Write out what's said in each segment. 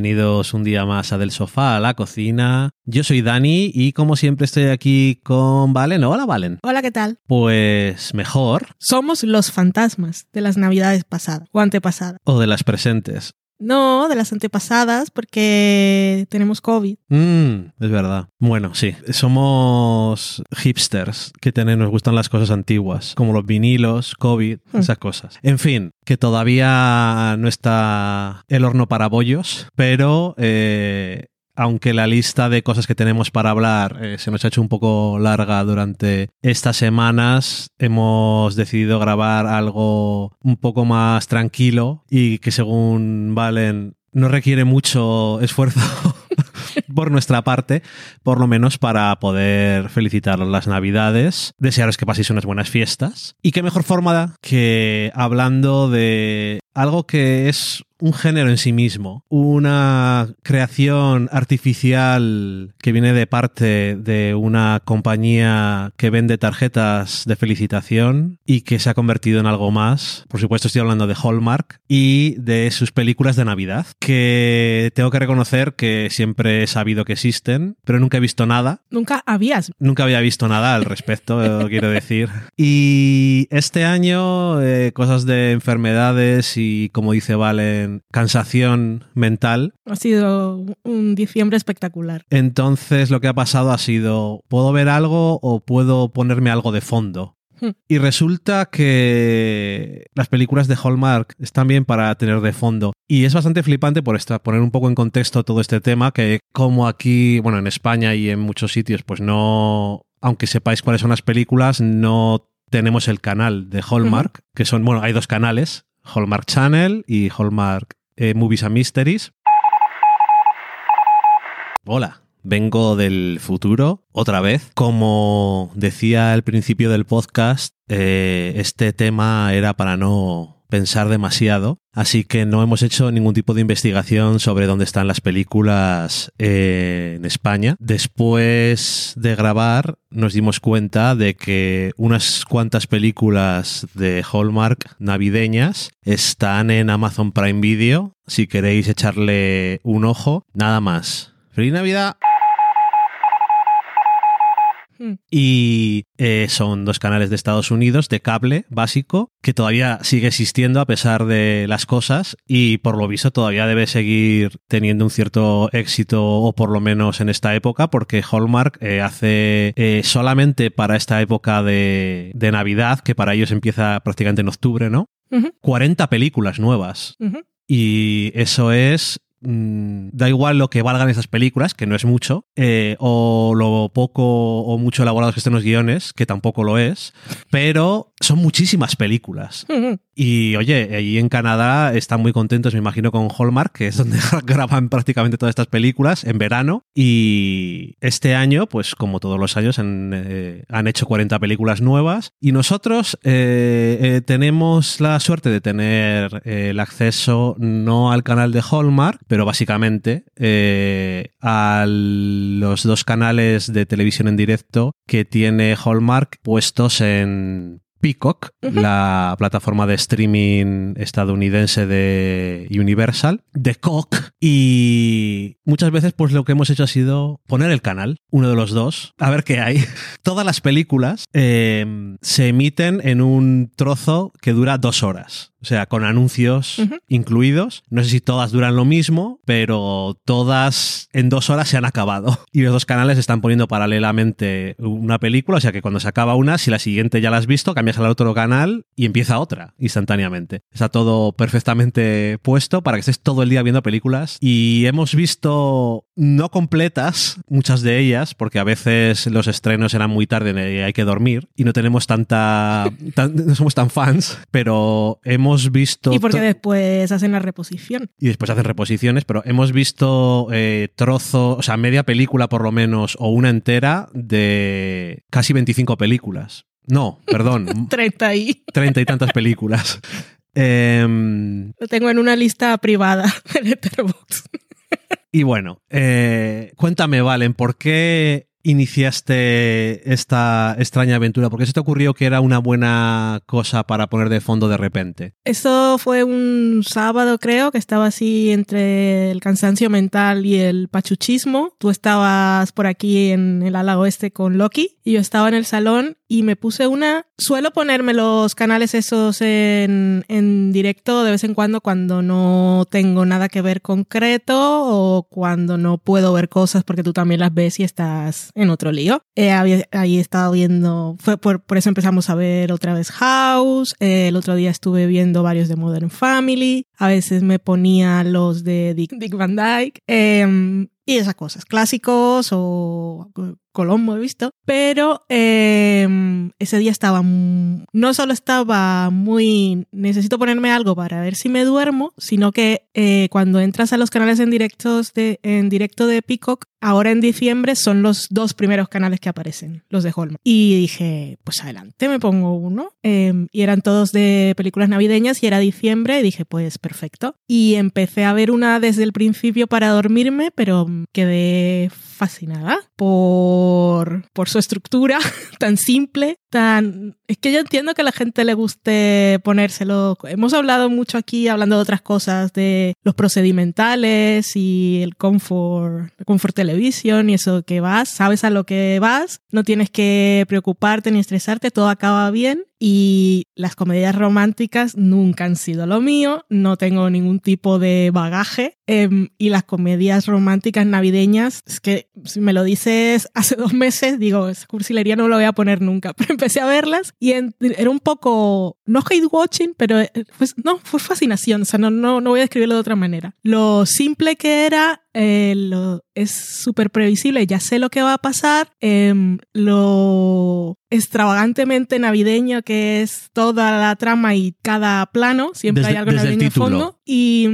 bienvenidos un día más a Del Sofá a la Cocina. Yo soy Dani y como siempre estoy aquí con Valen. Hola Valen. Hola, ¿qué tal? Pues mejor. Somos los fantasmas de las navidades pasadas o antepasadas. O de las presentes. No, de las antepasadas porque tenemos COVID. Mm, es verdad. Bueno, sí. Somos hipsters que tenemos, nos gustan las cosas antiguas, como los vinilos, COVID, Hmm. esas cosas. En fin, que todavía no está el horno para bollos, pero eh, aunque la lista de cosas que tenemos para hablar eh, se nos ha hecho un poco larga durante estas semanas, hemos decidido grabar algo un poco más tranquilo y que según Valen no requiere mucho esfuerzo por nuestra parte, por lo menos para poder felicitaros las Navidades, desearos que paséis unas buenas fiestas. Y qué mejor forma que hablando de algo que es un género en sí mismo, una creación artificial que viene de parte de una compañía que vende tarjetas de felicitación y que se ha convertido en algo más. Por supuesto estoy hablando de Hallmark y de sus películas de Navidad, que tengo que reconocer que siempre he sabido que existen, pero nunca he visto nada. Nunca habías. Nunca había visto nada al respecto, quiero decir. Y este año, eh, cosas de enfermedades y, como dice Valen, cansación mental. Ha sido un diciembre espectacular. Entonces lo que ha pasado ha sido, ¿puedo ver algo o puedo ponerme algo de fondo? Hmm. Y resulta que las películas de Hallmark están bien para tener de fondo. Y es bastante flipante por esta, poner un poco en contexto todo este tema, que como aquí, bueno, en España y en muchos sitios, pues no, aunque sepáis cuáles son las películas, no tenemos el canal de Hallmark, que son, bueno, hay dos canales, Hallmark Channel y Hallmark eh, Movies and Mysteries. Hola, vengo del futuro otra vez. Como decía al principio del podcast, eh, este tema era para no pensar demasiado, así que no hemos hecho ningún tipo de investigación sobre dónde están las películas eh, en España. Después de grabar nos dimos cuenta de que unas cuantas películas de Hallmark navideñas están en Amazon Prime Video, si queréis echarle un ojo, nada más. ¡Feliz Navidad! Hmm. Y eh, son dos canales de Estados Unidos de cable básico que todavía sigue existiendo a pesar de las cosas y por lo visto todavía debe seguir teniendo un cierto éxito o por lo menos en esta época porque Hallmark eh, hace eh, solamente para esta época de, de Navidad que para ellos empieza prácticamente en octubre, ¿no? Ujú, 40 películas nuevas y eso es mm, da igual lo que valgan esas películas, que no es mucho, eh, o lo poco o mucho elaborados que estén los guiones, que tampoco lo es, pero son muchísimas películas. Y oye, allí en Canadá están muy contentos, me imagino, con Hallmark, que es donde graban prácticamente todas estas películas en verano. Y este año, pues como todos los años, han, eh, han hecho 40 películas nuevas. Y nosotros eh, eh, tenemos la suerte de tener el acceso no al canal de Hallmark, pero básicamente eh, a los dos canales de televisión en directo que tiene Hallmark puestos en Peacock, Ujú. la plataforma de streaming estadounidense de Universal, de Cock, y muchas veces pues lo que hemos hecho ha sido poner el canal, uno de los dos, a ver qué hay. Todas las películas eh, se emiten en un trozo que dura dos horas. O sea, con anuncios Ujú. incluidos. No sé si todas duran lo mismo, pero todas en dos horas se han acabado. Y los dos canales están poniendo paralelamente una película, o sea que cuando se acaba una, si la siguiente ya la has visto, cambias al otro canal y empieza otra instantáneamente. Está todo perfectamente puesto para que estés todo el día viendo películas. Y hemos visto no completas, muchas de ellas, porque a veces los estrenos eran muy tarde y hay que dormir y no tenemos tanta, tan- no somos tan fans, pero hemos visto Y porque después hacen la reposición. y después hacen reposiciones, pero hemos visto eh, trozo, o sea, media película por lo menos, o una entera de casi 25 películas. No, perdón, 30 y treinta y tantas películas. Em, lo tengo en una lista privada de Letterboxd. y bueno, eh, cuéntame, Valen, ¿por qué iniciaste esta extraña aventura? ¿Por qué se te ocurrió que era una buena cosa para poner de fondo de repente? Eso fue un sábado, creo, que estaba así entre el cansancio mental y el pachuchismo. Tú estabas por aquí en el ala oeste con Loki y yo estaba en el salón y me puse una. Suelo ponerme los canales esos en, en, directo de vez en cuando cuando no tengo nada que ver concreto o cuando no puedo ver cosas porque tú también las ves y estás en otro lío. Eh, ahí he estado viendo, fue por, por, eso empezamos a ver otra vez House. Eh, el otro día estuve viendo varios de Modern Family. A veces me ponía los de Dick, Dick Van Dyke. Eh, y esas cosas, clásicos o Colombo he visto, pero eh, ese día estaba, no solo estaba muy, necesito ponerme algo para ver si me duermo, sino que eh, cuando entras a los canales en, directos de, en directo de Peacock, ahora en diciembre son los dos primeros canales que aparecen, los de Holman. Y dije, pues adelante, me pongo uno. Eh, y eran todos de películas navideñas y era diciembre y dije, pues perfecto. Y empecé a ver una desde el principio para dormirme, pero quedé fascinada por, por su estructura tan simple, tan... Es que yo entiendo que a la gente le guste ponérselo. Hemos hablado mucho aquí, hablando de otras cosas, de los procedimentales y el comfort, el comfort television y eso que vas, sabes a lo que vas, no tienes que preocuparte ni estresarte, todo acaba bien y las comedias románticas nunca han sido lo mío, no tengo ningún tipo de bagaje eh, y las comedias románticas navideñas, es que si me lo dices hace dos meses, digo, esa cursilería no lo voy a poner nunca, pero empecé a verlas y en, era un poco, no hate watching, pero pues, no, fue fascinación, o sea, no, no, no voy a describirlo de otra manera. Lo simple que era eh, lo, es súper previsible, ya sé lo que va a pasar, eh, lo extravagantemente navideño que es toda la trama y cada plano, siempre Desde- hay algo navideño de título. fondo. Y,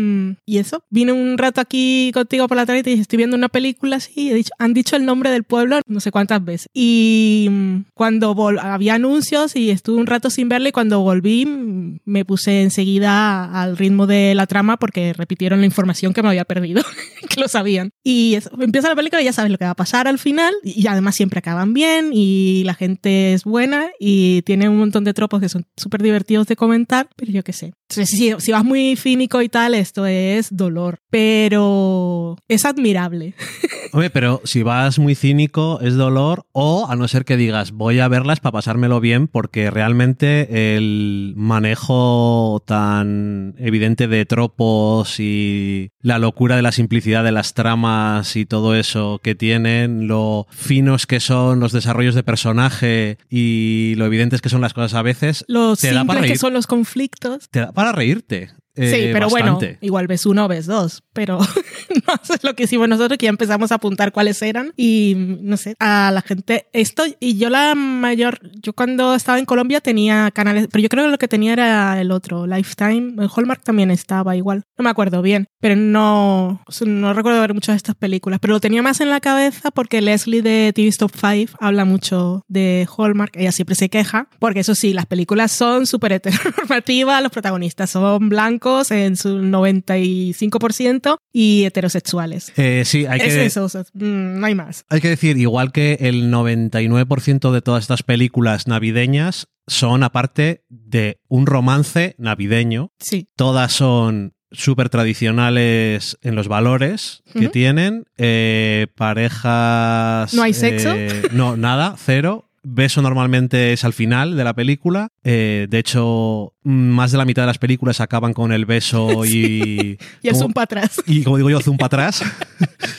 y eso, vine un rato aquí contigo por la tarde y te dije, estoy viendo una película así, he dicho, han dicho el nombre del pueblo no sé cuántas veces. Y mm, cuando vol- había anuncios y estuve un rato sin verla y cuando volví mm, me puse enseguida al ritmo de la trama porque repitieron la información que me había perdido, que lo sabían. Y empieza la película y ya sabes lo que va a pasar al final y además siempre acaban bien y la gente es buena y tiene un montón de tropos que son súper divertidos de comentar, pero yo qué sé. Si, si- si vas muy fínico y tal, esto es dolor, pero es admirable. Hombre, pero si vas muy cínico es dolor o a no ser que digas voy a verlas para pasármelo bien porque realmente el manejo tan evidente de tropos y la locura de la simplicidad de las tramas y todo eso que tienen, lo finos que son los desarrollos de personaje y lo evidentes que son las cosas a veces, Lo te da para simples que son los conflictos. Te da para reírte. Eh, sí, pero bastante. bueno, igual ves uno ves dos, pero no sé lo que hicimos nosotros, que ya empezamos a apuntar cuáles eran y no sé, a la gente, esto, y yo la mayor, yo cuando estaba en Colombia tenía canales, pero yo creo que lo que tenía era el otro, Lifetime, el Hallmark también estaba igual, no me acuerdo bien, pero no, no recuerdo ver muchas de estas películas, pero lo tenía más en la cabeza porque Leslie de TV Stop 5 habla mucho de Hallmark, ella siempre se queja, porque eso sí, las películas son súper heteronormativas, los protagonistas son blancos en su 95% y heterosexuales. Eh, sí, hay es que, eso, o sea, mm, no hay más. Hay que decir, igual que el 99% de todas estas películas navideñas son aparte de un romance navideño. Sí, Todas son súper tradicionales en los valores que tienen. Eh, parejas... ¿No hay sexo? eh, no, nada, cero. Beso normalmente es al final de la película. Eh, de hecho, más de la mitad de las películas acaban con el beso y... y el como- zoom para atrás. y como digo yo, zoom para atrás.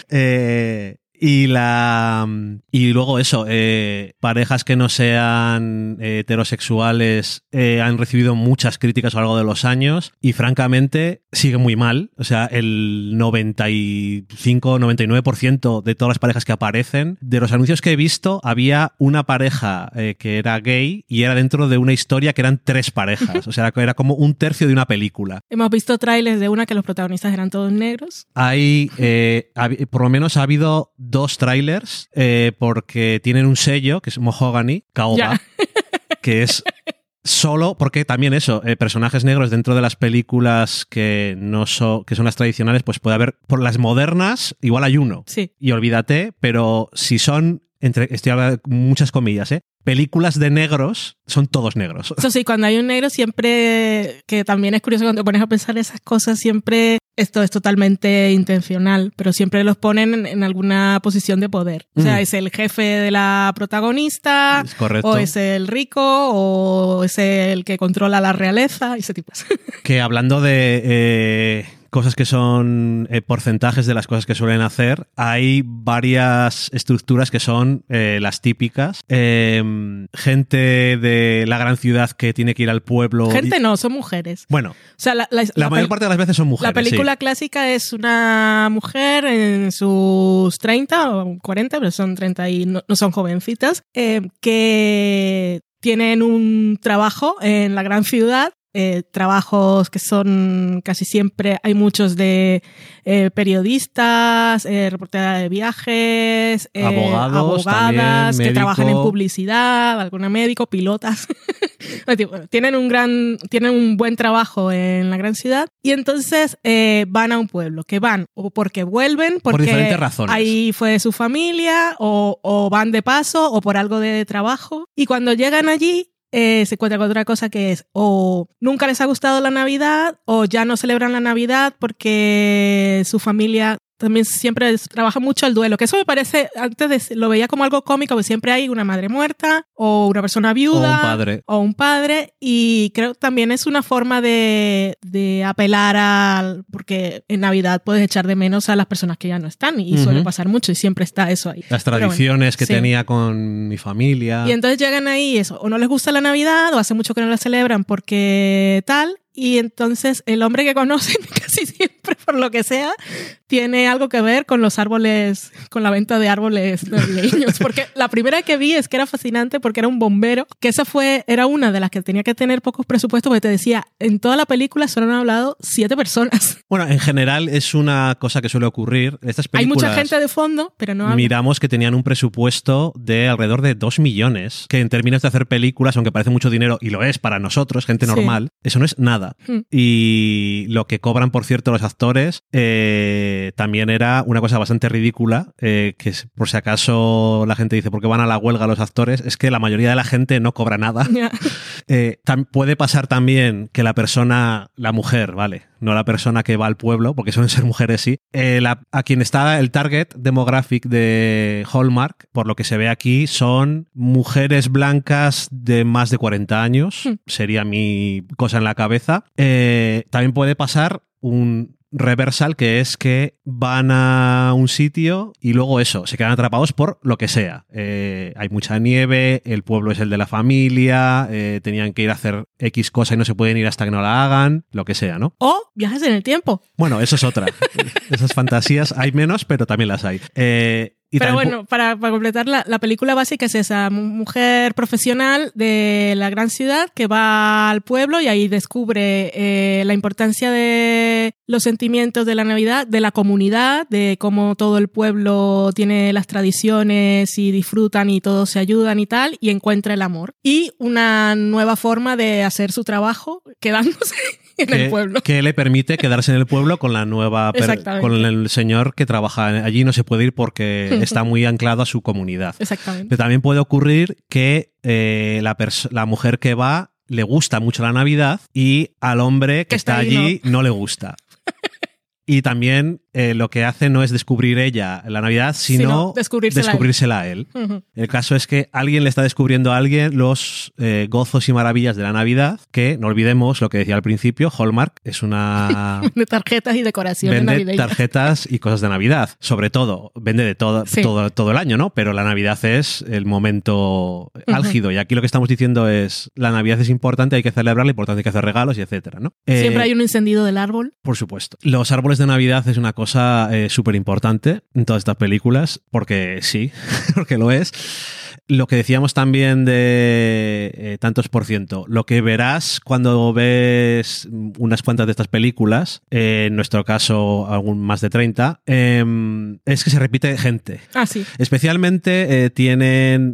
Eh, y la y luego eso, eh, parejas que no sean heterosexuales eh, han recibido muchas críticas a lo largo de los años y francamente sigue muy mal. O sea, el 95-99% de todas las parejas que aparecen, de los anuncios que he visto, había una pareja eh, que era gay y era dentro de una historia que eran tres parejas. O sea, era como un tercio de una película. Hemos visto trailers de una que los protagonistas eran todos negros. Hay, por lo menos ha habido dos trailers eh, porque tienen un sello que es Mahogany, Caoba, Ya. que es solo porque también eso, eh, personajes negros dentro de las películas que no son, que son las tradicionales, pues puede haber, por las modernas, igual hay uno. Sí, Y olvídate, pero si son entre estoy hablando muchas comillas, ¿eh? películas de negros son todos negros. Eso sí, cuando hay un negro siempre, que también es curioso cuando te pones a pensar esas cosas, siempre esto es totalmente intencional, pero siempre los ponen en, alguna posición de poder. O sea, Mm. es el jefe de la protagonista, Es correcto. o es el rico, o es el que controla la realeza, y ese tipo. Que hablando de eh, cosas que son eh, porcentajes de las cosas que suelen hacer, hay varias estructuras que son eh, las típicas. Eh, gente de la gran ciudad que tiene que ir al pueblo. y- Gente no, son mujeres. bueno, O sea, la, la- la, la mayor parte de las veces son mujeres. La película sí. clásica es una mujer en sus 30 o 40, pero son 30 y no, no son jovencitas, que tienen un trabajo en la gran ciudad. Eh, trabajos que son casi siempre, hay muchos de eh, periodistas, eh, reporteras de viajes, eh, Abogados abogadas también, que trabajan en publicidad, alguna médico, pilotas. Bueno, tienen un gran, tienen un buen trabajo en la gran ciudad y entonces van a un pueblo, que van o porque vuelven, Por porque diferentes razones. ahí fue su familia, o, o van de paso, o por algo de trabajo. Y cuando llegan allí, eh, se encuentran con otra cosa que es o nunca les ha gustado la Navidad o ya no celebran la Navidad porque su familia también siempre trabaja mucho el duelo, que eso me parece, antes de- lo veía como algo cómico, porque siempre hay una madre muerta o una persona O viuda un padre. o un padre y creo que también es una forma de, de apelar al porque en Navidad puedes echar de menos a las personas que ya no están y Ujú. suele pasar mucho y siempre está eso ahí. Las Pero bueno, tradiciones que sí. tenía con mi familia. Y entonces llegan ahí eso, o no les gusta la Navidad o hace mucho que no la celebran porque tal y entonces el hombre que conocen casi siempre por lo que sea tiene algo que ver con los árboles, con la venta de árboles navideños. Porque la primera que vi es que era fascinante porque era un bombero, que esa fue, era una de las que tenía que tener pocos presupuestos porque te decía, en toda la película solo han hablado siete personas. Bueno, en general es una cosa que suele ocurrir. Estas Hay mucha gente de fondo, pero no. Miramos que tenían un presupuesto de alrededor de 2 millones, que en términos de hacer películas, aunque parece mucho dinero, y lo es para nosotros, gente Sí. normal, eso no es nada. Hmm. Y lo que cobran, por cierto, los actores, eh, también era una cosa bastante ridícula, eh, que por si acaso la gente dice, ¿por qué van a la huelga los actores? Es que la mayoría de la gente no cobra nada. Eh, puede pasar también que la persona, la mujer, ¿vale? No la persona que va al pueblo, porque suelen ser mujeres, sí. Eh, la- a quien está el target demographic de Hallmark, por lo que se ve aquí, son mujeres blancas de más de 40 años. Hmm. Sería mi cosa en la cabeza. Eh, también puede pasar un reversal que es que van a un sitio y luego eso, se quedan atrapados por lo que sea. Eh, hay mucha nieve, el pueblo es el de la familia, eh, tenían que ir a hacer X cosa y no se pueden ir hasta que no la hagan, lo que sea, ¿no? O viajes en el tiempo. Bueno, eso es otra. Esas fantasías hay menos, pero también las hay. Eh, y Pero también bueno, para, para completar, la, la película básica es esa mu- mujer profesional de la gran ciudad que va al pueblo y ahí descubre eh, la importancia de los sentimientos de la Navidad, de la comunidad, de cómo todo el pueblo tiene las tradiciones y disfrutan y todos se ayudan y tal, y encuentra el amor. Y una nueva forma de hacer su trabajo quedándose en que, el pueblo. que le permite quedarse en el pueblo con la nueva con el señor que trabaja allí no se puede ir porque está muy anclado a su comunidad Exactamente. pero también puede ocurrir que eh, la, la mujer que va le gusta mucho la Navidad y al hombre que, Que está, allí no. le gusta y también eh, lo que hace no es descubrir ella la Navidad sino, Sino descubrírsela a él. a el caso es que alguien le está descubriendo a alguien los eh, gozos y maravillas de la Navidad, que no olvidemos lo que decía al principio, Hallmark es una... De tarjetas y decoraciones vende navideñas. tarjetas y cosas de Navidad, sobre todo, vende de todo, Sí. todo, todo el año, ¿no? Pero la Navidad es el momento álgido y aquí lo que estamos diciendo es, la Navidad es importante, hay que celebrarla, importante hay que hacer regalos y etcétera, ¿no? Siempre Eh, hay un encendido del árbol. por supuesto. Los árboles de Navidad es una cosa súper importante en todas estas películas, porque sí, porque lo es. Lo que decíamos también de eh, tantos por ciento, lo que verás cuando ves unas cuantas de estas películas, eh, en nuestro caso algún más de 30, eh, es que se repite gente. Ah, sí. Especialmente eh, tienen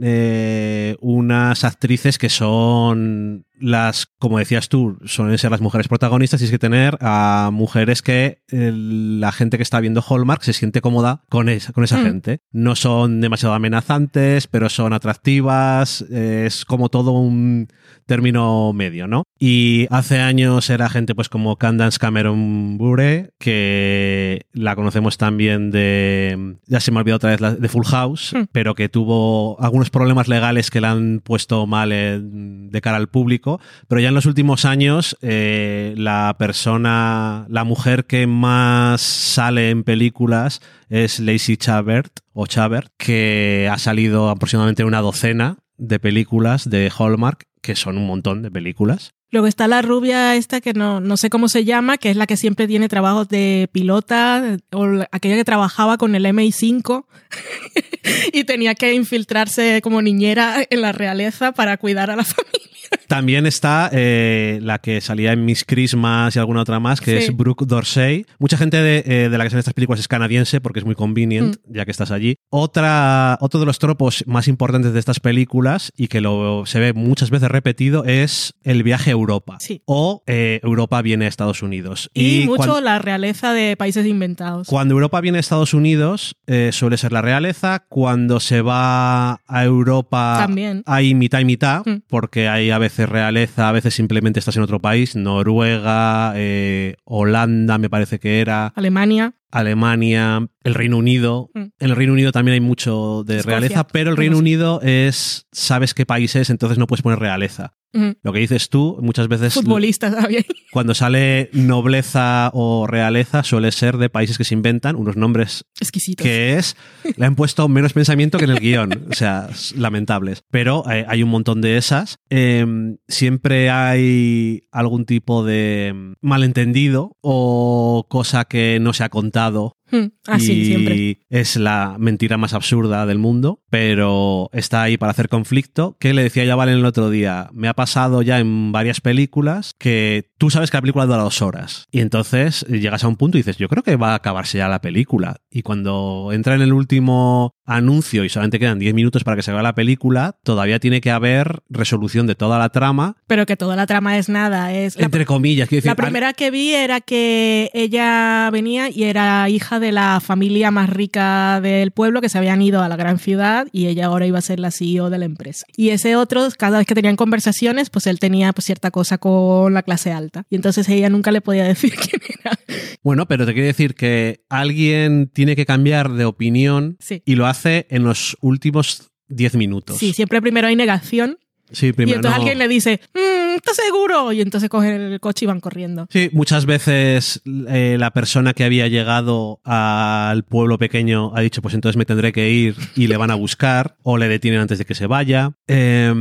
unas actrices que son las, como decías tú, suelen ser las mujeres protagonistas, tienes que tener a mujeres que el- la gente que está viendo Hallmark se siente cómoda con esa, con esa Mm. gente. No son demasiado amenazantes, pero son atractivas, es como todo un término medio, ¿no? Y hace años era gente pues como Candace Cameron Bure, que la conocemos también de, ya se me ha olvidado otra vez, de Full House, Hmm. pero que tuvo algunos problemas legales que la han puesto mal en- de cara al público, pero ya en los últimos años eh, la persona, la mujer que más sale en películas es Lacey Chabert, o Chabert, que ha salido aproximadamente una docena de películas de Hallmark, que son un montón de películas. Luego está la rubia esta que no, no sé cómo se llama, que es la que siempre tiene trabajos de pilota, o la- aquella que trabajaba con el MI5 y tenía que infiltrarse como niñera en la realeza para cuidar a la familia. También está eh, la que salía en Miss Christmas y alguna otra más, que Sí. es Brooke Dorsey. Mucha gente de, eh, de la que salen estas películas es canadiense porque es muy convenient, ya que estás allí. Otra, otro de los tropos más importantes de estas películas y que lo se ve muchas veces repetido es el viaje a Europa. Sí. O eh, Europa viene a Estados Unidos. Y, mucho la realeza de países inventados. cuando Europa viene a Estados Unidos, eh, suele ser la realeza. Cuando se va a Europa, También. hay mitad y mitad, Mm. porque hay a veces realeza, a veces simplemente estás en otro país. Noruega, eh, Holanda, me parece que era, Alemania. Alemania, el Reino Unido. Mm. En el Reino Unido también hay mucho de Escocia. realeza, pero el Reino. Unido es, sabes qué país es, entonces no puedes poner realeza. Lo que dices tú, muchas veces Futbolistas también. cuando sale nobleza o realeza suele ser de países que se inventan unos nombres Exquisitos. que es, le han puesto menos pensamiento que en el guion, o sea, lamentables. Pero eh, hay un montón de esas. Eh, siempre hay algún tipo de mm, malentendido o cosa que no se ha contado dado. Mm, Así, y siempre. es la mentira más absurda del mundo, pero está ahí para hacer conflicto. Que le decía ya Valen el otro día, me ha pasado ya en varias películas que tú sabes que la película dura dos horas y entonces llegas a un punto y dices, yo creo que va a acabarse ya la película. Y cuando entra en el último anuncio y solamente quedan 10 minutos para que se vea la película, todavía tiene que haber resolución de toda la trama, Pero que toda la trama es nada. Es la, entre comillas. Quiero decir, la primera que vi era que ella venía y era hija de la familia más rica del pueblo que se habían ido a la gran ciudad y ella ahora iba a ser la CEO de la empresa. Y ese otro, cada vez que tenían conversaciones, pues él tenía pues, cierta cosa con la clase alta. Y entonces ella nunca le podía decir quién era. Bueno, pero te quiero decir que alguien tiene que cambiar de opinión Sí. y lo hace en los últimos 10 minutos. Sí, siempre primero hay negación Sí, y entonces no. alguien le dice, "Mm, ¿estás seguro? Y entonces cogen el coche y van corriendo. Sí, muchas veces eh, la persona que había llegado al pueblo pequeño ha dicho, pues entonces me tendré que ir y le van a buscar o le detienen antes de que se vaya. Eh,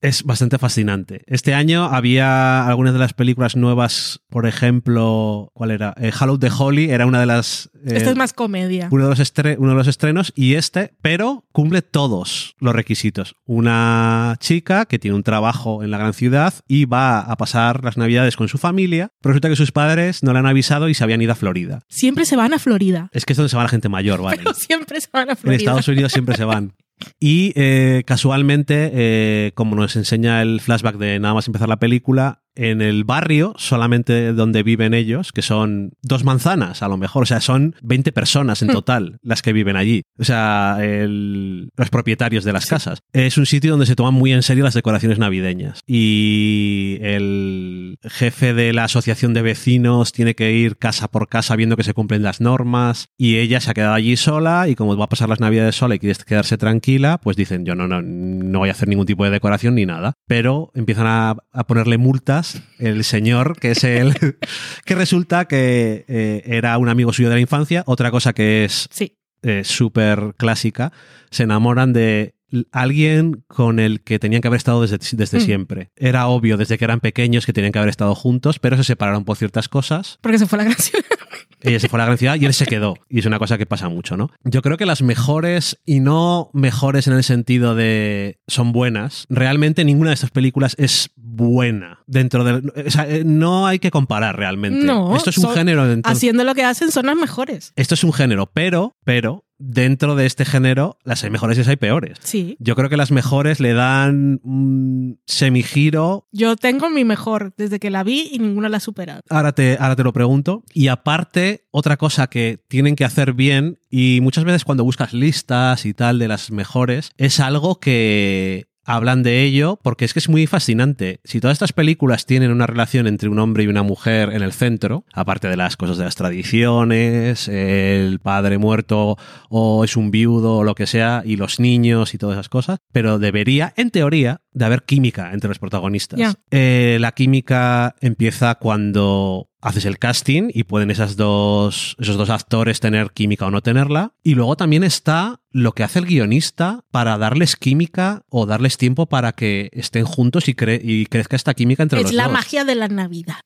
es bastante fascinante. Este año había algunas de las películas nuevas, por ejemplo, ¿cuál era? Eh, Hollow the Holy era una de las... eh, Esto es más comedia. uno de, los uno de los estrenos y este, pero cumple todos los requisitos. Una chica que tiene un trabajo en la gran ciudad y va a pasar las navidades con su familia, pero resulta que sus padres no le han avisado y se habían ido a Florida. Siempre se van a Florida. Es que es donde se va la gente mayor, ¿vale? Pero siempre se van a En Florida. Estados Unidos siempre se van. Y eh, casualmente, eh, como nos enseña el flashback de nada más empezar la película, en el barrio solamente donde viven ellos, que son dos manzanas a lo mejor, o sea, son 20 personas en total las que viven allí, o sea, el- los propietarios de las casas. Es un sitio donde se toman muy en serio las decoraciones navideñas. Y el jefe de la asociación de vecinos tiene que ir casa por casa viendo que se cumplen las normas. Y ella se ha quedado allí sola y como va a pasar las navidades sola y quiere quedarse tranquila, pues dicen yo no, no, no voy a hacer ningún tipo de decoración ni nada, pero empiezan a, a ponerle multas el señor que es el que resulta que eh, era un amigo suyo de la infancia, otra cosa que es Sí. eh, súper clásica, se enamoran de alguien con el que tenían que haber estado desde, desde Mm. siempre. Era obvio desde que eran pequeños que tenían que haber estado juntos, pero se separaron por ciertas cosas. Porque se fue a la gran ciudad. Ella se fue a la gran ciudad y él se quedó. Y es una cosa que pasa mucho, ¿no? Yo creo que las mejores, y no mejores en el sentido de son buenas, realmente ninguna de estas películas es buena dentro del... O sea, eh, no hay que comparar realmente. No, Esto es un son- género... entonces- Haciendo lo que hacen son las mejores. esto es un género, pero, pero dentro de este género las hay mejores y las hay peores. Sí. Yo creo que las mejores le dan un semigiro. Yo tengo mi mejor desde que la vi y ninguna la ha superado. Ahora te, ahora te lo pregunto. Y aparte, otra cosa que tienen que hacer bien, y muchas veces cuando buscas listas y tal de las mejores, es algo que hablan de ello porque es que es muy fascinante. Si todas estas películas tienen una relación entre un hombre y una mujer en el centro, aparte de las cosas de las tradiciones, el padre muerto o es un viudo o lo que sea, y los niños y todas esas cosas, pero debería, en teoría, de haber química entre los protagonistas. Eh, la química empieza cuando haces el casting y pueden esas dos, esos dos actores tener química o no tenerla. Y luego también está lo que hace el guionista para darles química o darles tiempo para que estén juntos y, cre- y crezca esta química entre es los la dos. magia de la Navidad.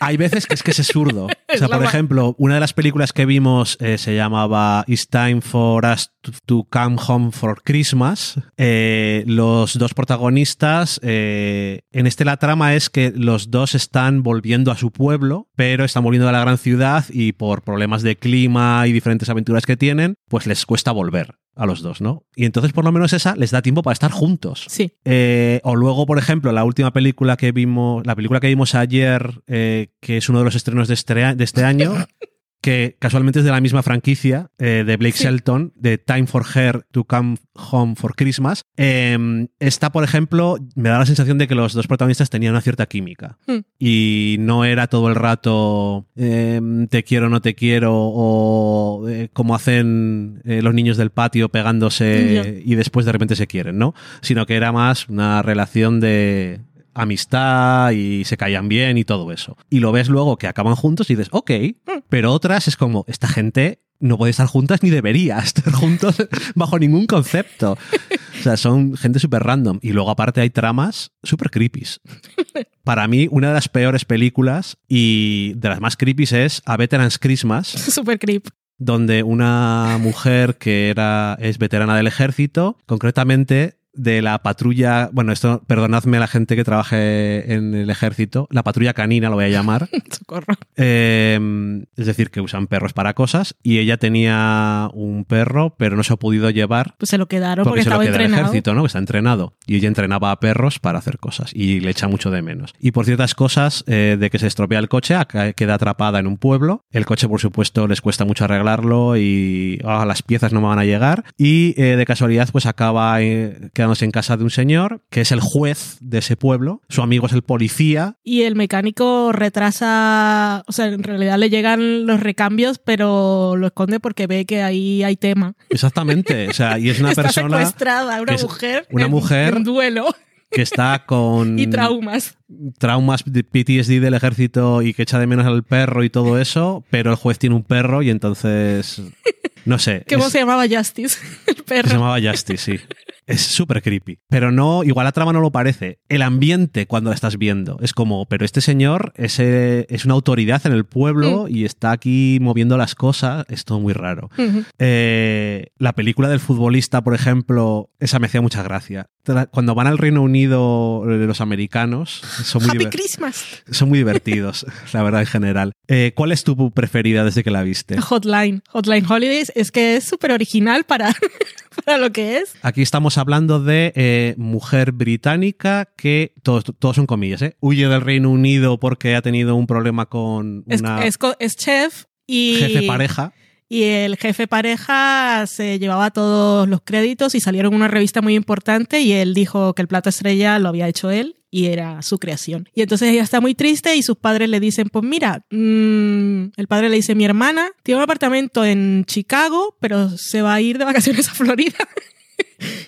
Hay veces que es que es zurdo. O sea, por ejemplo, una de las películas que vimos eh, se llamaba It's Time for Us to, to Come Home for Christmas. Eh, los dos protagonistas, eh, en este la trama es que los dos están volviendo a su pueblo, pero están volviendo a la gran ciudad y por problemas de clima y diferentes aventuras que tienen, pues les cuesta volver a los dos, ¿no? Y entonces por lo menos esa les da tiempo para estar juntos. Sí. Eh, o luego, por ejemplo, la última película que vimos, la película que vimos ayer, eh, que es uno de los estrenos de este, de este año, que casualmente es de la misma franquicia eh, de Blake Sí. Shelton, de Time for Her to Come Home for Christmas. Eh, esta, por ejemplo, me da la sensación de que los dos protagonistas tenían una cierta química Hmm. y no era todo el rato eh, te quiero, no te quiero o eh, como hacen eh, los niños del patio pegándose y después de repente se quieren, ¿no? Sino que era más una relación de amistad y se caían bien y todo eso. Y lo ves luego que acaban juntos y dices, ok, pero otras es como, esta gente no puede estar juntas ni debería estar juntos bajo ningún concepto. O sea, son gente súper random. Y luego aparte hay tramas súper creepies. Para mí, una de las peores películas y de las más creepies es A Veteran's Christmas, Super creep. donde una mujer que era, es veterana del ejército, concretamente de la patrulla, bueno, esto, perdonadme la gente que trabaje en el ejército, la patrulla canina lo voy a llamar, Socorro. eh, es decir, que usan perros para cosas, y ella tenía un perro, pero no se ha podido llevar Pues se lo quedaron porque, porque se lo queda el ejército, ¿no? Que está entrenado. Y ella entrenaba a perros para hacer cosas y le echa mucho de menos. Y por ciertas cosas, eh, de que se estropea el coche, queda atrapada en un pueblo. El coche, por supuesto, les cuesta mucho arreglarlo y ah, las piezas no me van a llegar. Y eh, de casualidad, pues acaba eh, quedándose en casa de un señor que es el juez de ese pueblo. Su amigo es el policía. Y el mecánico retrasa, o sea, en realidad le llegan los recambios, pero lo esconde porque ve que ahí hay tema. Exactamente. O sea, y es una Está persona secuestrada una mujer. una en- mujer en duelo que está con y traumas. traumas de PTSD del ejército y que echa de menos al perro y todo eso, pero el juez tiene un perro y entonces no sé. ¿Cómo es- se llamaba Justice? El perro. se llamaba Justice, sí. Es súper creepy. Pero no, igual la trama no lo parece. El ambiente cuando la estás viendo es como, pero este señor es, eh, es una autoridad en el pueblo y está aquí moviendo las cosas. Es todo muy raro. Eh, la película del futbolista, por ejemplo, esa me hacía mucha gracia. Cuando van al Reino Unido eh, los americanos, son muy, Happy Christmas. son muy divertidos, la verdad, en general. Eh, ¿Cuál es tu preferida desde que la viste? Hotline. Hotline Holidays es que es súper original para, para lo que es. Aquí estamos hablando de eh, mujer británica que, todos, todos son comillas, ¿eh? huye del Reino Unido porque ha tenido un problema con una es chef y, jefe pareja. Y el jefe pareja se llevaba todos los créditos y salieron una revista muy importante y él dijo que el plato estrella lo había hecho él y era su creación. Y entonces ella está muy triste y sus padres le dicen, pues mira, mm, el padre le dice, mi hermana tiene un apartamento en Chicago, pero se va a ir de vacaciones a Florida.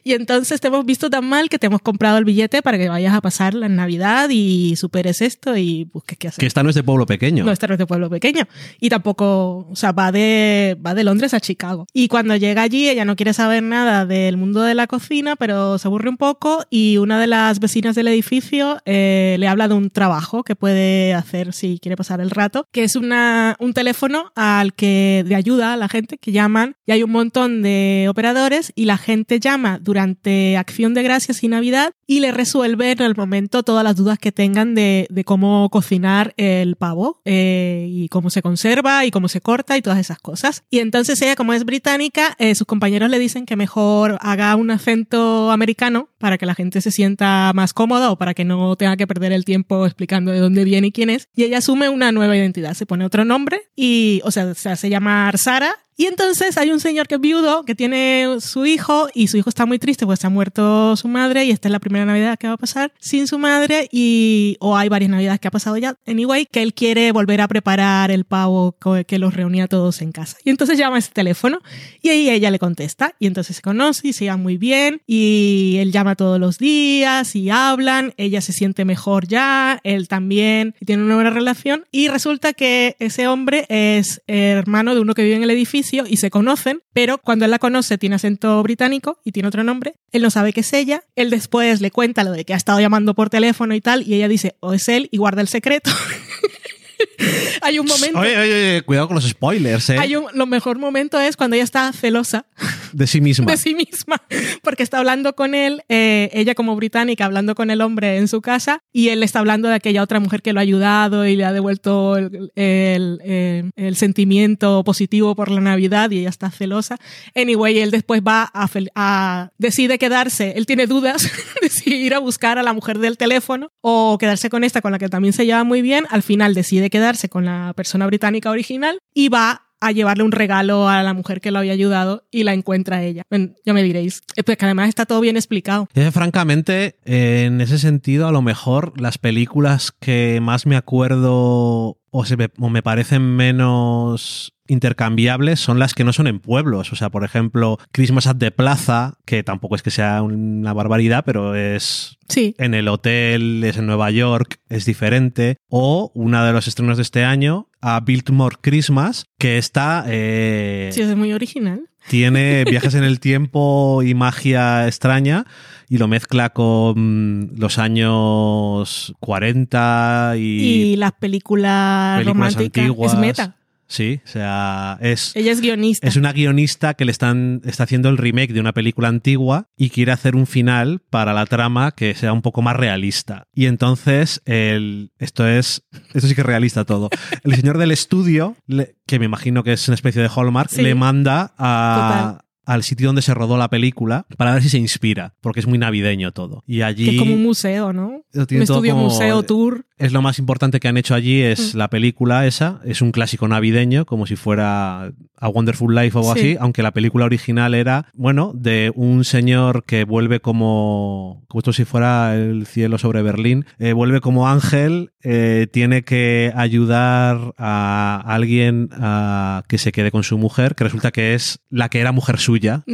Y entonces te hemos visto tan mal que te hemos comprado el billete para que vayas a pasar la Navidad y superes esto y busques qué hacer. Que esta no es de pueblo pequeño. No, este no es de pueblo pequeño. Y tampoco, o sea, va de, va de Londres a Chicago. Y cuando llega allí, ella no quiere saber nada del mundo de la cocina, pero se aburre un poco y una de las vecinas del edificio eh, le habla de un trabajo que puede hacer si quiere pasar el rato, que es una, un teléfono al que de ayuda a la gente que llaman y hay un montón de operadores y la gente llama durante Acción de Gracias y Navidad y le resuelve en el momento todas las dudas que tengan de, de cómo cocinar el pavo eh, y cómo se conserva y cómo se corta y todas esas cosas. Y entonces ella, como es británica, eh, sus compañeros le dicen que mejor haga un acento americano para que la gente se sienta más cómoda o para que no tenga que perder el tiempo explicando de dónde viene y quién es. Y ella asume una nueva identidad, se pone otro nombre y, o sea, se hace llamar Sara y entonces hay un señor que es viudo, que tiene su hijo, y su hijo está muy triste porque se ha muerto su madre, y esta es la primera Navidad que va a pasar sin su madre, y, o hay varias Navidades que ha pasado ya, anyway, que él quiere volver a preparar el pavo que los reunía a todos en casa. Y entonces llama a ese teléfono, y ahí ella le contesta, y entonces se conoce y se llevan muy bien, y él llama todos los días, y hablan, ella se siente mejor ya, él también, y tiene una buena relación, y resulta que ese hombre es hermano de uno que vive en el edificio, y se conocen, pero cuando él la conoce tiene acento británico y tiene otro nombre, él no sabe que es ella, él después le cuenta lo de que ha estado llamando por teléfono y tal, y ella dice, o es él, y guarda el secreto. hay un momento. Oye, oye, cuidado con los spoilers, ¿eh? Hay un, lo mejor momento es cuando ella está celosa. De sí misma. De sí misma. Porque está hablando con él, eh, ella como británica, hablando con el hombre en su casa, y él está hablando de aquella otra mujer que lo ha ayudado y le ha devuelto el, el, eh, el sentimiento positivo por la Navidad, y ella está celosa. Anyway, él después va a, a decide quedarse. Él tiene dudas de si ir a buscar a la mujer del teléfono o quedarse con esta, con la que también se lleva muy bien. Al final decide quedarse con la persona británica original y va a llevarle un regalo a la mujer que lo había ayudado y la encuentra ella. Bueno, ya me diréis. Pues que además está todo bien explicado. Eh, francamente, eh, en ese sentido, a lo mejor las películas que más me acuerdo o, se o me parecen menos intercambiables son las que no son en pueblos. O sea, por ejemplo, Christmas at the Plaza, que tampoco es que sea una barbaridad, pero es sí. en el hotel, es en Nueva York, es diferente. O una de los estrenos de este año, a Biltmore Christmas, que está... Eh, sí, es muy original. Tiene viajes en el tiempo y magia extraña y lo mezcla con los años 40 y... Y las películas, películas románticas. antiguas. Es meta. Sí, o sea, es... Ella es guionista. Es una guionista que le están, está haciendo el remake de una película antigua y quiere hacer un final para la trama que sea un poco más realista. Y entonces, el, esto es, esto sí que es realista todo. El señor del estudio, le- que me imagino que es una especie de Hallmark, Sí. le manda a, Total. Al sitio donde se rodó la película para ver si se inspira, porque es muy navideño todo. Y allí... Que es como un museo, ¿no? Un estudio como- museo tour. es lo más importante que han hecho allí, es Mm. la película esa, es un clásico navideño, como si fuera A Wonderful Life o algo Sí. así, aunque la película original era, bueno, de un señor que vuelve como, como esto si fuera el cielo sobre Berlín, eh, vuelve como ángel, eh, tiene que ayudar a alguien a que se quede con su mujer, que resulta que es la que era mujer suya, Ya.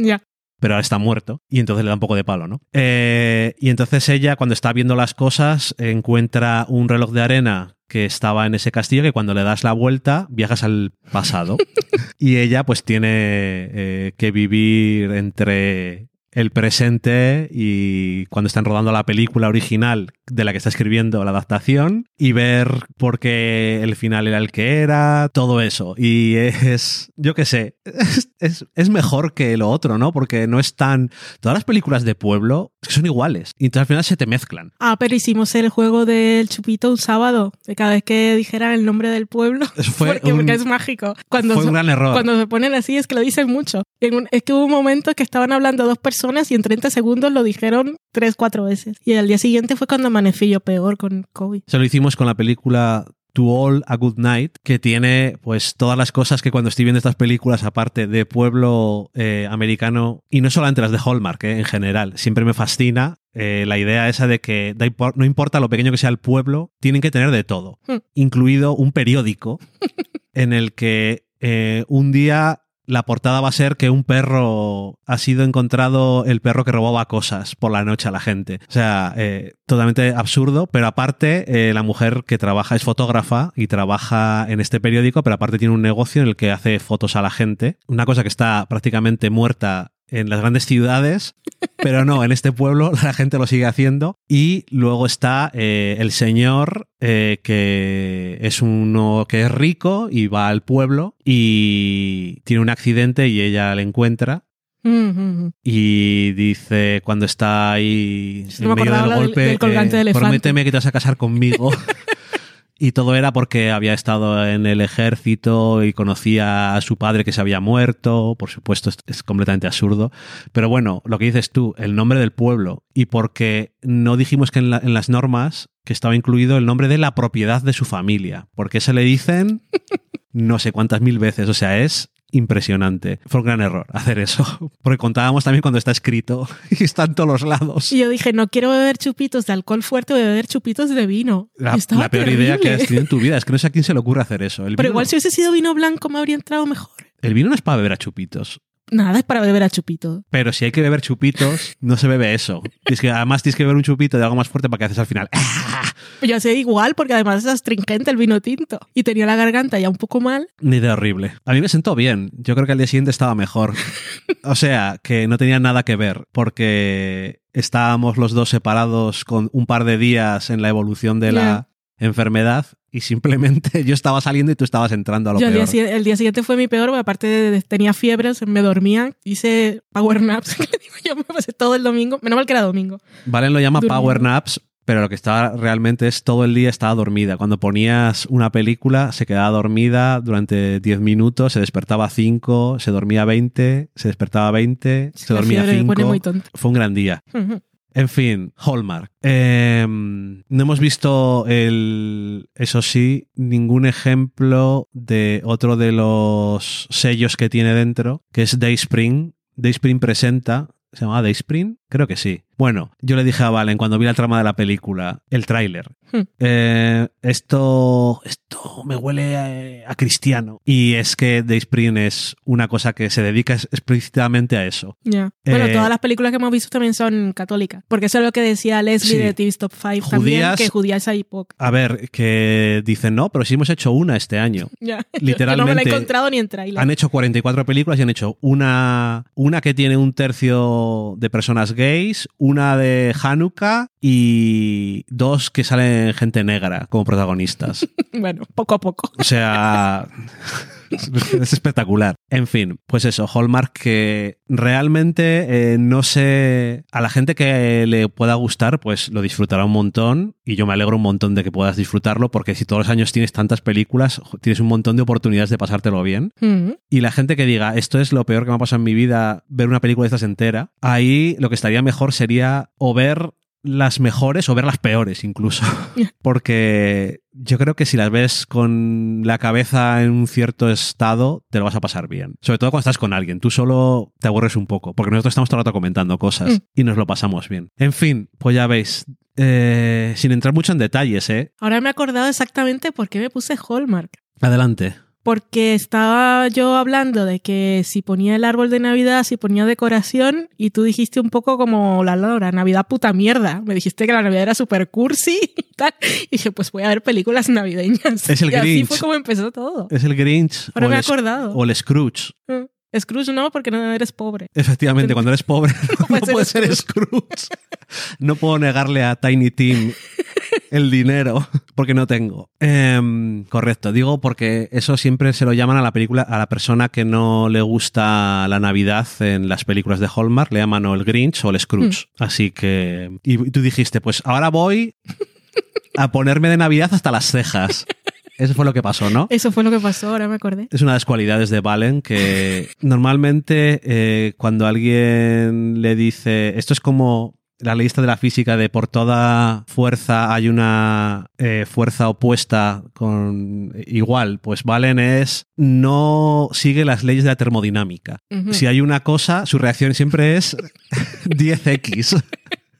pero ahora está muerto y entonces le da un poco de palo, ¿no? Eh, y entonces ella, cuando está viendo las cosas, encuentra un reloj de arena que estaba en ese castillo que cuando le das la vuelta viajas al pasado y ella pues tiene eh, que vivir entre el presente y cuando están rodando la película original de la que está escribiendo la adaptación y ver por qué el final era el que era, todo eso. Y es, yo qué sé, es, es, es mejor que lo otro, ¿no? Porque no es tan... Todas las películas de pueblo son iguales y entonces al final se te mezclan. Ah, pero hicimos el juego del chupito un sábado, de cada vez que dijeran el nombre del pueblo. Eso fue porque, un- porque es mágico. Cuando, Fue un gran error. cuando se ponen así es que lo dicen mucho. Un- es que hubo un momento que estaban hablando dos personas y en 30 segundos lo dijeron tres, cuatro veces. Y al día siguiente fue cuando amanecí yo peor con COVID. Se lo hicimos con la película To All a Good Night, que tiene pues todas las cosas que cuando estoy viendo estas películas, aparte de pueblo eh, americano, y no solamente las de Hallmark, eh, en general, siempre me fascina eh, la idea esa de que no importa lo pequeño que sea el pueblo, tienen que tener de todo, Hmm. incluido un periódico en el que eh, un día la portada va a ser que un perro ha sido encontrado el perro que robaba cosas por la noche a la gente. O sea, eh, totalmente absurdo, pero aparte eh, la mujer que trabaja es fotógrafa y trabaja en este periódico, pero aparte tiene un negocio en el que hace fotos a la gente. Una cosa que está prácticamente muerta en las grandes ciudades, pero no, en este pueblo la gente lo sigue haciendo. Y luego está eh, el señor eh, que es uno que es rico y va al pueblo y tiene un accidente y ella le encuentra y dice cuando está ahí No en medio acordaba del la del- golpe, del colgante de prométeme que te vas a casar conmigo. Y todo era porque había estado en el ejército y conocía a su padre que se había muerto. Por supuesto, es, completamente absurdo. Pero bueno, lo que dices tú, el nombre del pueblo. Y porque no dijimos que en, la- en las normas que estaba incluido el nombre de la propiedad de su familia. Porque se le dicen no sé cuántas mil veces. O sea, es impresionante. Fue un gran error hacer eso. Porque contábamos también cuando está escrito y está en todos los lados. Y yo dije, no quiero beber chupitos de alcohol fuerte, a beber chupitos de vino. La, peor idea que has tenido en tu vida. Es que no sé a quién se le ocurre hacer eso. El Pero igual no- si hubiese sido vino blanco me habría entrado mejor. El vino no es para beber a chupitos. Nada es para beber a chupitos. Pero si hay que beber chupitos, no se bebe eso. Tienes que, además tienes que beber un chupito de algo más fuerte para que haces al final. Yo sé igual porque además es astringente el vino tinto. Y tenía la garganta ya un poco mal. Ni idea horrible. A mí me sentó bien. Yo creo que al día siguiente estaba mejor. O sea, que no tenía nada que ver, porque estábamos los dos separados con un par de días en la evolución de la enfermedad y simplemente yo estaba saliendo y tú estabas entrando a lo Yo el día, peor. el día siguiente fue mi peor, porque aparte de, tenía fiebre, me dormía, hice power naps. que digo, yo me pasé todo el domingo, menos mal que era domingo. Valen lo llama Durmiendo. power naps, pero lo que estaba realmente es todo el día estaba dormida. Cuando ponías una película, se quedaba dormida durante 10 minutos, se despertaba 5, se dormía 20, se despertaba 20, se dormía fiebre me pone 5. muy tonta. Fue un gran día. Ujú. En fin, Hallmark. Eh, no hemos visto el, eso sí, ningún ejemplo de otro de los sellos que tiene dentro, que es Dayspring. Dayspring presenta. ¿Se llamaba Dayspring? Creo que sí. Bueno, yo le dije a Valen cuando vi la trama de la película, el tráiler. Hmm. eh, esto, esto me huele eh, a, cristiano. Y es que Dayspring es una cosa que se dedica explícitamente a eso. Ya. Bueno, Eh, todas las películas que hemos visto también son católicas. Porque eso es lo que decía Leslie Sí. de TV Top 5 también, que judías hay poco. A ver, que dicen, no, pero sí hemos hecho una este año. Ya. Yo- Yo no me la Literalmente, he encontrado ni en trailer. Han hecho 44 películas y han hecho una, una que tiene un tercio de personas gays, una de Hanukkah y dos que salen gente negra como protagonistas. Bueno, poco a poco. O sea, es espectacular. En fin, pues eso, Hallmark que realmente eh, no sé, a la gente que le pueda gustar, pues lo disfrutará un montón y yo me alegro un montón de que puedas disfrutarlo porque si todos los años tienes tantas películas, tienes un montón de oportunidades de pasártelo bien. Ujú. Y la gente que diga, esto es lo peor que me ha pasado en mi vida, ver una película de estas entera, ahí lo que estaría mejor sería o ver las mejores o ver las peores incluso. Porque yo creo que si las ves con la cabeza en un cierto estado, te lo vas a pasar bien. Sobre todo cuando estás con alguien. Tú solo te aburres un poco, porque nosotros estamos todo el rato comentando cosas Mm. y nos lo pasamos bien. En fin, pues ya veis. eh, sin entrar mucho en detalles, ¿eh? Ahora me he acordado exactamente por qué me puse Hallmark. Adelante. Porque estaba yo hablando de que si ponía el árbol de Navidad, si ponía decoración, y tú dijiste un poco como la Laura, Navidad puta mierda. Me dijiste que la Navidad era super cursi y tal. Y dije, pues voy a ver películas navideñas. Es el y así Grinch. fue como empezó todo. Es el Grinch Ahora o, me he acordado. o el Scrooge. Mm. Scrooge no, porque no eres pobre. Efectivamente, cuando eres pobre no, puedes ser puedes ser Scrooge. No puedo negarle a Tiny Tim el dinero porque no tengo. Em, correcto, digo porque eso siempre se lo llaman a la película, a la persona que no le gusta la Navidad en las películas de Hallmark, le llaman o el Grinch o el Scrooge. Así que, y tú dijiste, pues ahora voy a ponerme de Navidad hasta las cejas. Eso fue lo que pasó, ¿no? Eso fue lo que pasó, ahora me acordé. Es una de las cualidades de Valen que normalmente eh, cuando alguien le dice, esto es como la lista de la física de por toda fuerza hay una eh, fuerza opuesta con igual, pues Valen es no sigue las leyes de la termodinámica. Si hay una cosa, su reacción siempre es 10x.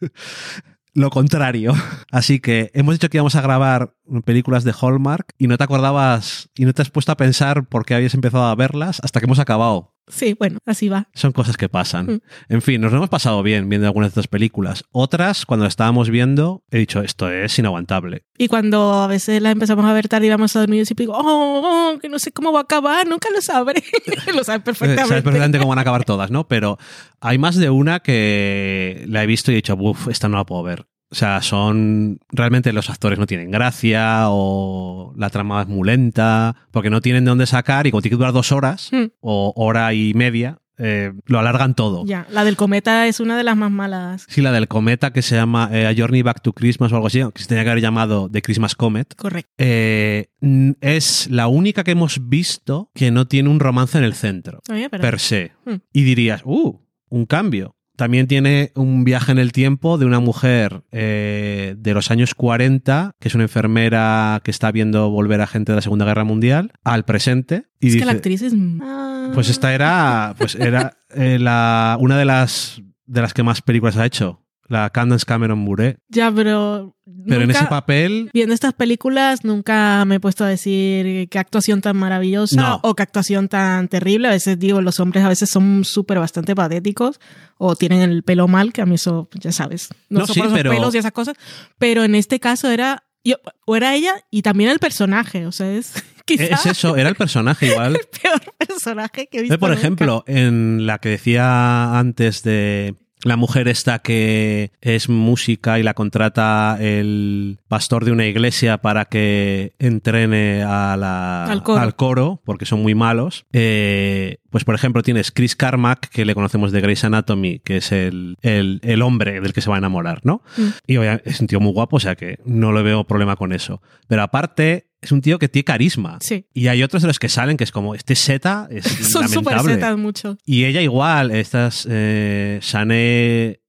Lo contrario. Así que hemos dicho que íbamos a grabar películas de Hallmark y no te acordabas y no te has puesto a pensar por qué habías empezado a verlas hasta que hemos acabado. Sí, bueno, así va. Son cosas que pasan. Mm. En fin, nos lo hemos pasado bien viendo algunas de estas películas. Otras, cuando las estábamos viendo, he dicho, esto es inaguantable. Y cuando a veces las empezamos a ver tarde y vamos a dormir, siempre digo, oh, oh, que no sé cómo va a acabar, nunca lo sabré. lo sabes Eh, perfectamente. Sabes perfectamente cómo van a acabar todas, ¿no? Pero hay más de una que la he visto y he dicho, uff, esta no la puedo ver. O sea, son. Realmente los actores no tienen gracia o la trama es muy lenta porque no tienen de dónde sacar y como tiene que durar dos horas Mm. o hora y media, eh, lo alargan todo. Ya, la del cometa es una de las más malas. Sí, la del cometa que se llama eh, A Journey Back to Christmas o algo así, que se tenía que haber llamado The Christmas Comet. Correcto. Eh, es la única que hemos visto que no tiene un romance en el centro, Oye, pero- per se. Hmm. Y dirías, uh, un cambio. También tiene un viaje en el tiempo de una mujer eh, de los años 40, que es una enfermera que está viendo volver a gente de la Segunda Guerra Mundial, al presente. Y es dice, que la actriz es... Ah. Pues esta era, pues era eh, la, una de las, de las que más películas ha hecho, la Candace Cameron Bure. Ya, pero... Pero en nunca- ese papel Viendo estas películas nunca me he puesto a decir qué actuación tan maravillosa No. o qué actuación tan terrible. A veces digo, los hombres a veces son súper bastante patéticos o tienen el pelo mal, que a mí eso, ya sabes, no, No, son sí, pero- pelos y esas cosas. Pero en este caso era, yo, o era ella y también el personaje, o sea, es quizás es eso, era el personaje igual. el peor personaje que he visto. Por nunca. ejemplo, en la que decía antes de la mujer esta que es música y la contrata el pastor de una iglesia para que entrene a la- Al coro. porque son muy malos. Eh, pues por ejemplo tienes Chris Carmack, que le conocemos de Grey's Anatomy, que es el, el- el hombre del que se va a enamorar, ¿no? Mm. Y obviamente es un tío muy guapo, o sea que no le veo problema con eso. Pero aparte, es un tío que tiene carisma. Sí. Y hay otros de los que salen que es como, este seta es Son súper setas mucho. Y ella igual, estas eh,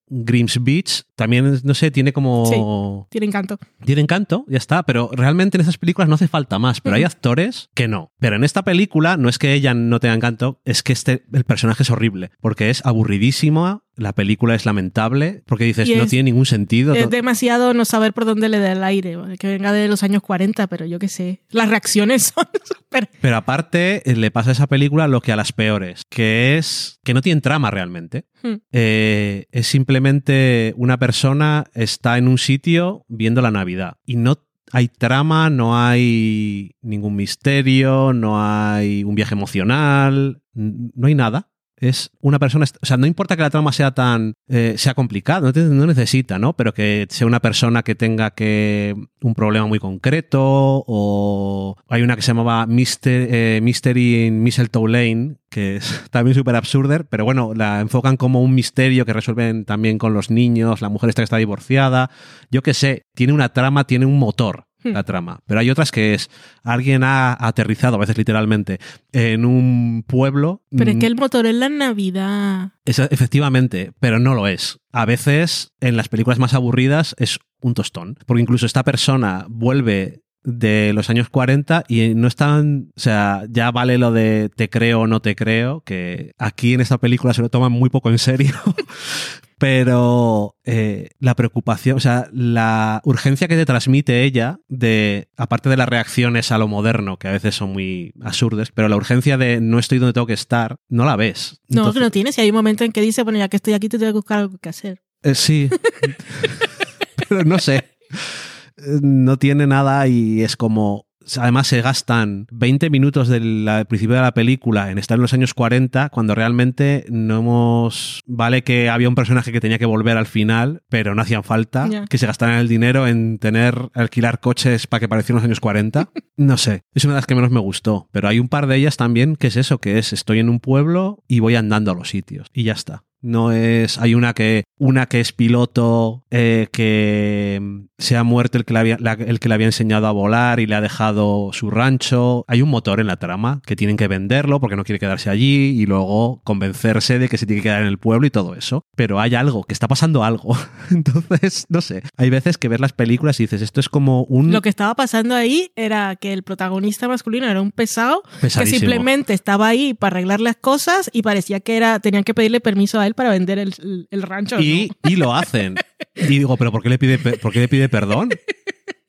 Grims Beach, también, no sé, tiene como... Tiene encanto. Tiene encanto, ya está, pero realmente en esas películas no hace falta más, pero hay actores que no. Pero en esta película no es que ella no tenga encanto, es que este, el personaje es horrible, porque es aburridísima, la película es lamentable, porque dices, no tiene ningún sentido. Es demasiado no saber por dónde le da el aire, que venga de los años 40, pero yo qué sé. Las reacciones son súper... Pero aparte, eh, le pasa a esa película lo que a las peores, que es que no tienen trama realmente. Hmm. Eh, es simplemente una persona está en un sitio viendo la Navidad y no hay trama, no hay ningún misterio, no hay un viaje emocional, no hay nada. Es una persona, o sea, no importa que la trama sea tan, eh, sea complicada, no, no necesita, ¿no? Pero que sea una persona que tenga que un problema muy concreto o hay una que se llamaba Mister, eh, Mystery in Mistletoe Lane, que es también súper absurda, pero bueno, la enfocan como un misterio que resuelven también con los niños, la mujer esta que está divorciada, yo qué sé, tiene una trama, tiene un motor. La trama. Pero hay otras que es, alguien ha aterrizado, a veces literalmente, en un pueblo. Pero es mm, que el motor es la Navidad. es- efectivamente, pero no lo es. A veces, en las películas más aburridas, es un tostón. Porque incluso esta persona vuelve de los años 40 y no están, o sea, ya vale lo de te creo o no te creo, que aquí en esta película se lo toman muy poco en serio, pero eh, la preocupación, o sea, la urgencia que te transmite ella de, aparte de las reacciones a lo moderno, que a veces son muy absurdas, pero la urgencia de no estoy donde tengo que estar, no la ves. No, Entonces- que no tienes. Y hay un momento en que dice, bueno, ya que estoy aquí, te tengo que buscar algo que hacer. eh, sí. Pero no sé. Eh, No tiene nada y es como. Además, se gastan 20 minutos del principio de la película en estar en los años 40, cuando realmente no hemos. Vale que había un personaje que tenía que volver al final, pero no hacían falta que se gastaran el dinero en tener, alquilar coches para que parecieran los años 40. No sé, es una de las que menos me gustó, pero hay un par de ellas también que es eso, que es estoy en un pueblo y voy andando a los sitios y ya está. No es. Hay una que. Una que es piloto. eh, que mm, se ha muerto el que, le había, la- el que le había enseñado a volar y le ha dejado su rancho. Hay un motor en la trama que tienen que venderlo porque no quiere quedarse allí y luego convencerse de que se tiene que quedar en el pueblo y todo eso. Pero hay algo, que está pasando algo. Entonces, no sé. Hay veces que ver las películas y dices, esto es como un. Lo que estaba pasando ahí era que el protagonista masculino era un pesado que simplemente estaba ahí para arreglar las cosas y parecía que era tenían que pedirle permiso a él para vender el, el- rancho. Y, ¿no? y lo hacen. Y digo, ¿pero por qué le pide, por qué le pide perdón?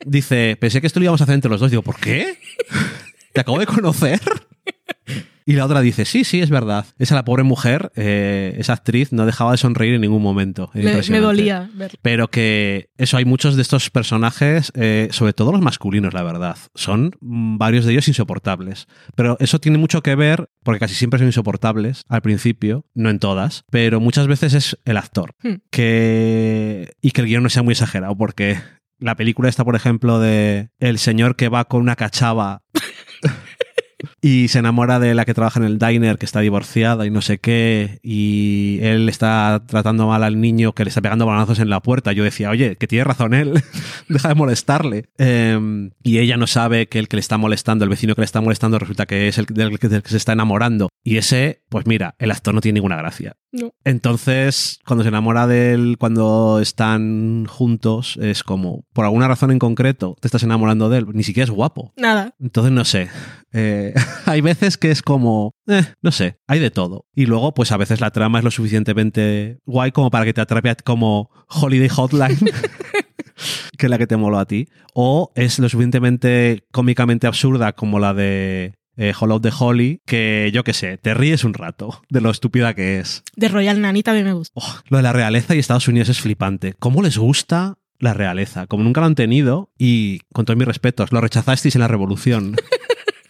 Dice, pensé que esto lo íbamos a hacer entre los dos. Digo, ¿por qué? ¿Te acabo de conocer? Y la otra dice, sí, sí, es verdad. Esa la pobre mujer, eh, esa actriz, no dejaba de sonreír en ningún momento. Me, dolía ver. Pero que eso, hay muchos de estos personajes, eh, sobre todo los masculinos, la verdad. Son varios de ellos insoportables. Pero eso tiene mucho que ver, porque casi siempre son insoportables al principio, no en todas, pero muchas veces es el actor. Hmm. Que, y que el guion no sea muy exagerado, porque la película está, por ejemplo, de el señor que va con una cachava y se enamora de la que trabaja en el diner, que está divorciada y no sé qué, y él está tratando mal al niño que le está pegando balazos en la puerta. Yo decía, oye, que tiene razón él, deja de molestarle. Em, y ella no sabe que el que le está molestando, el vecino que le está molestando, resulta que es el del que se está enamorando. Y ese, pues mira, el actor no tiene ninguna gracia. No. Entonces, cuando se enamora de él, cuando están juntos, es como, por alguna razón en concreto, te estás enamorando de él. Ni siquiera es guapo. Nada. Entonces, no sé. Eh, hay veces que es como, eh, no sé, hay de todo. Y luego, pues a veces la trama es lo suficientemente guay como para que te atrape a- como Holiday Hotline. que es la que te moló a ti. O es lo suficientemente cómicamente absurda como la de eh, Hollow the Holly, que yo qué sé, te ríes un rato de lo estúpida que es. De Royal Nani también me gusta. Oh, lo de la realeza y Estados Unidos es flipante. ¿Cómo les gusta la realeza? Como nunca lo han tenido y, con todos mis respetos, lo rechazasteis en la revolución.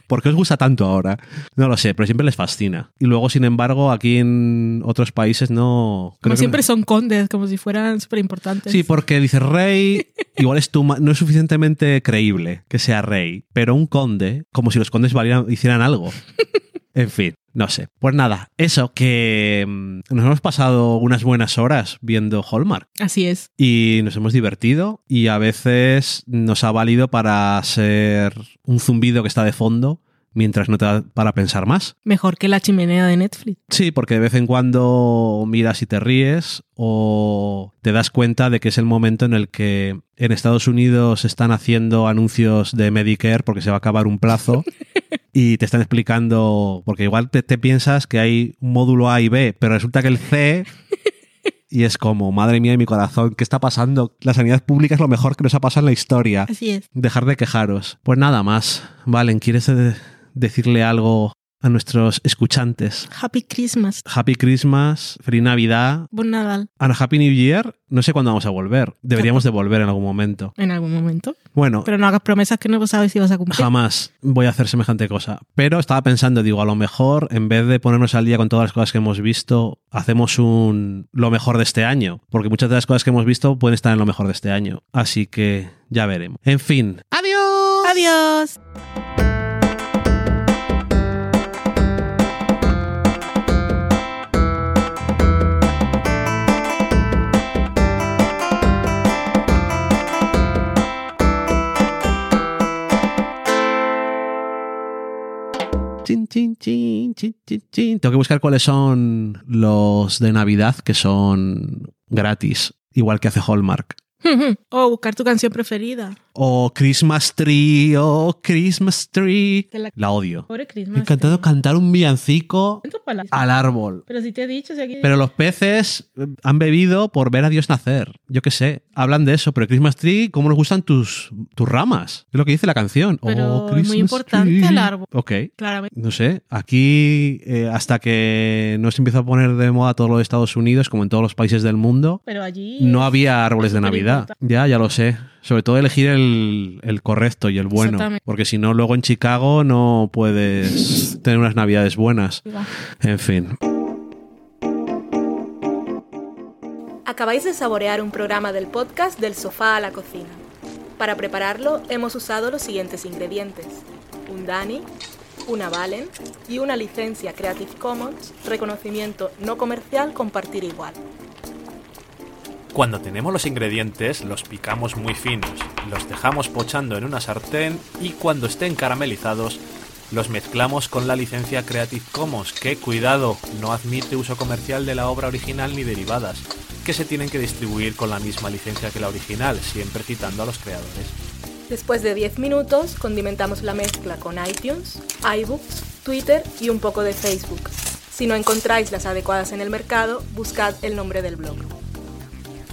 ¿Por qué os gusta tanto ahora? No lo sé, pero siempre les fascina. Y luego, sin embargo, aquí en otros países no... Como siempre son condes, como si fueran súper importantes. Sí, porque dices rey, igual es tu ma- no es suficientemente creíble que sea rey, pero un conde, como si los condes valieran- hicieran algo. En fin, no sé. Pues nada, eso que mm, nos hemos pasado unas buenas horas viendo Hallmark Así es. y nos hemos divertido y a veces nos ha valido para ser un zumbido que está de fondo mientras no te da para pensar más. Mejor que la chimenea de Netflix. Sí, porque de vez en cuando miras y te ríes o te das cuenta de que es el momento en el que en Estados Unidos están haciendo anuncios de Medicare porque se va a acabar un plazo y te están explicando, porque igual te, te piensas que hay un módulo A y B, pero resulta que el C... Y es como, madre mía de mi corazón, ¿qué está pasando? La sanidad pública es lo mejor que nos ha pasado en la historia. Así es. Dejar de quejaros. Pues nada más. Valen, ¿quieres decirle algo a nuestros escuchantes? Happy Christmas. Happy Christmas, Feliz Navidad, Buen Nadal. and Happy New Year. No sé cuándo vamos a volver. Deberíamos de volver en algún momento. En algún momento. Bueno, Pero no hagas promesas que no sabes si vas a cumplir. jamás voy a hacer semejante cosa. Pero estaba pensando, digo, a lo mejor en vez de ponernos al día con todas las cosas que hemos visto, hacemos un lo mejor de este año. Porque muchas de las cosas que hemos visto pueden estar en lo mejor de este año. Así que ya veremos. En fin. ¡Adiós! Adiós. Tengo que buscar cuáles son los de Navidad que son gratis, igual que hace Hallmark. O buscar tu canción preferida. O Christmas Tree, o Christmas Tree. La- La odio. Pobre Christmas. encantado cantar un villancico al árbol. Pero si te he dicho, si aquí... Pero los peces eh, han bebido por ver a Dios nacer. Yo qué sé, hablan de eso. Pero Christmas Tree, ¿cómo nos gustan tus, tus ramas? Es lo que dice la canción. Pero Oh, es muy importante tree. el árbol. Ok. Claramente. No sé, aquí eh, hasta que no se empieza a poner de moda todo lo de Estados Unidos, como en todos los países del mundo, Pero allí... no había árboles de Navidad. Ya, ya lo sé. Sobre todo elegir el, el correcto y el bueno. Porque si no, luego en Chicago no puedes tener unas Navidades buenas. En fin. Acabáis de saborear un programa del podcast Del sofá a la cocina. Para prepararlo hemos usado los siguientes ingredientes. Un Dani, una Valen y una licencia Creative Commons, reconocimiento no comercial compartir igual. Cuando tenemos los ingredientes, los picamos muy finos, los dejamos pochando en una sartén y cuando estén caramelizados, los mezclamos con la licencia Creative Commons, que, cuidado, no admite uso comercial de la obra original ni derivadas, que se tienen que distribuir con la misma licencia que la original, siempre citando a los creadores. Después de 10 minutos, condimentamos la mezcla con iTunes, iBooks, Twitter y un poco de Facebook. Si no encontráis las adecuadas en el mercado, buscad el nombre del blog.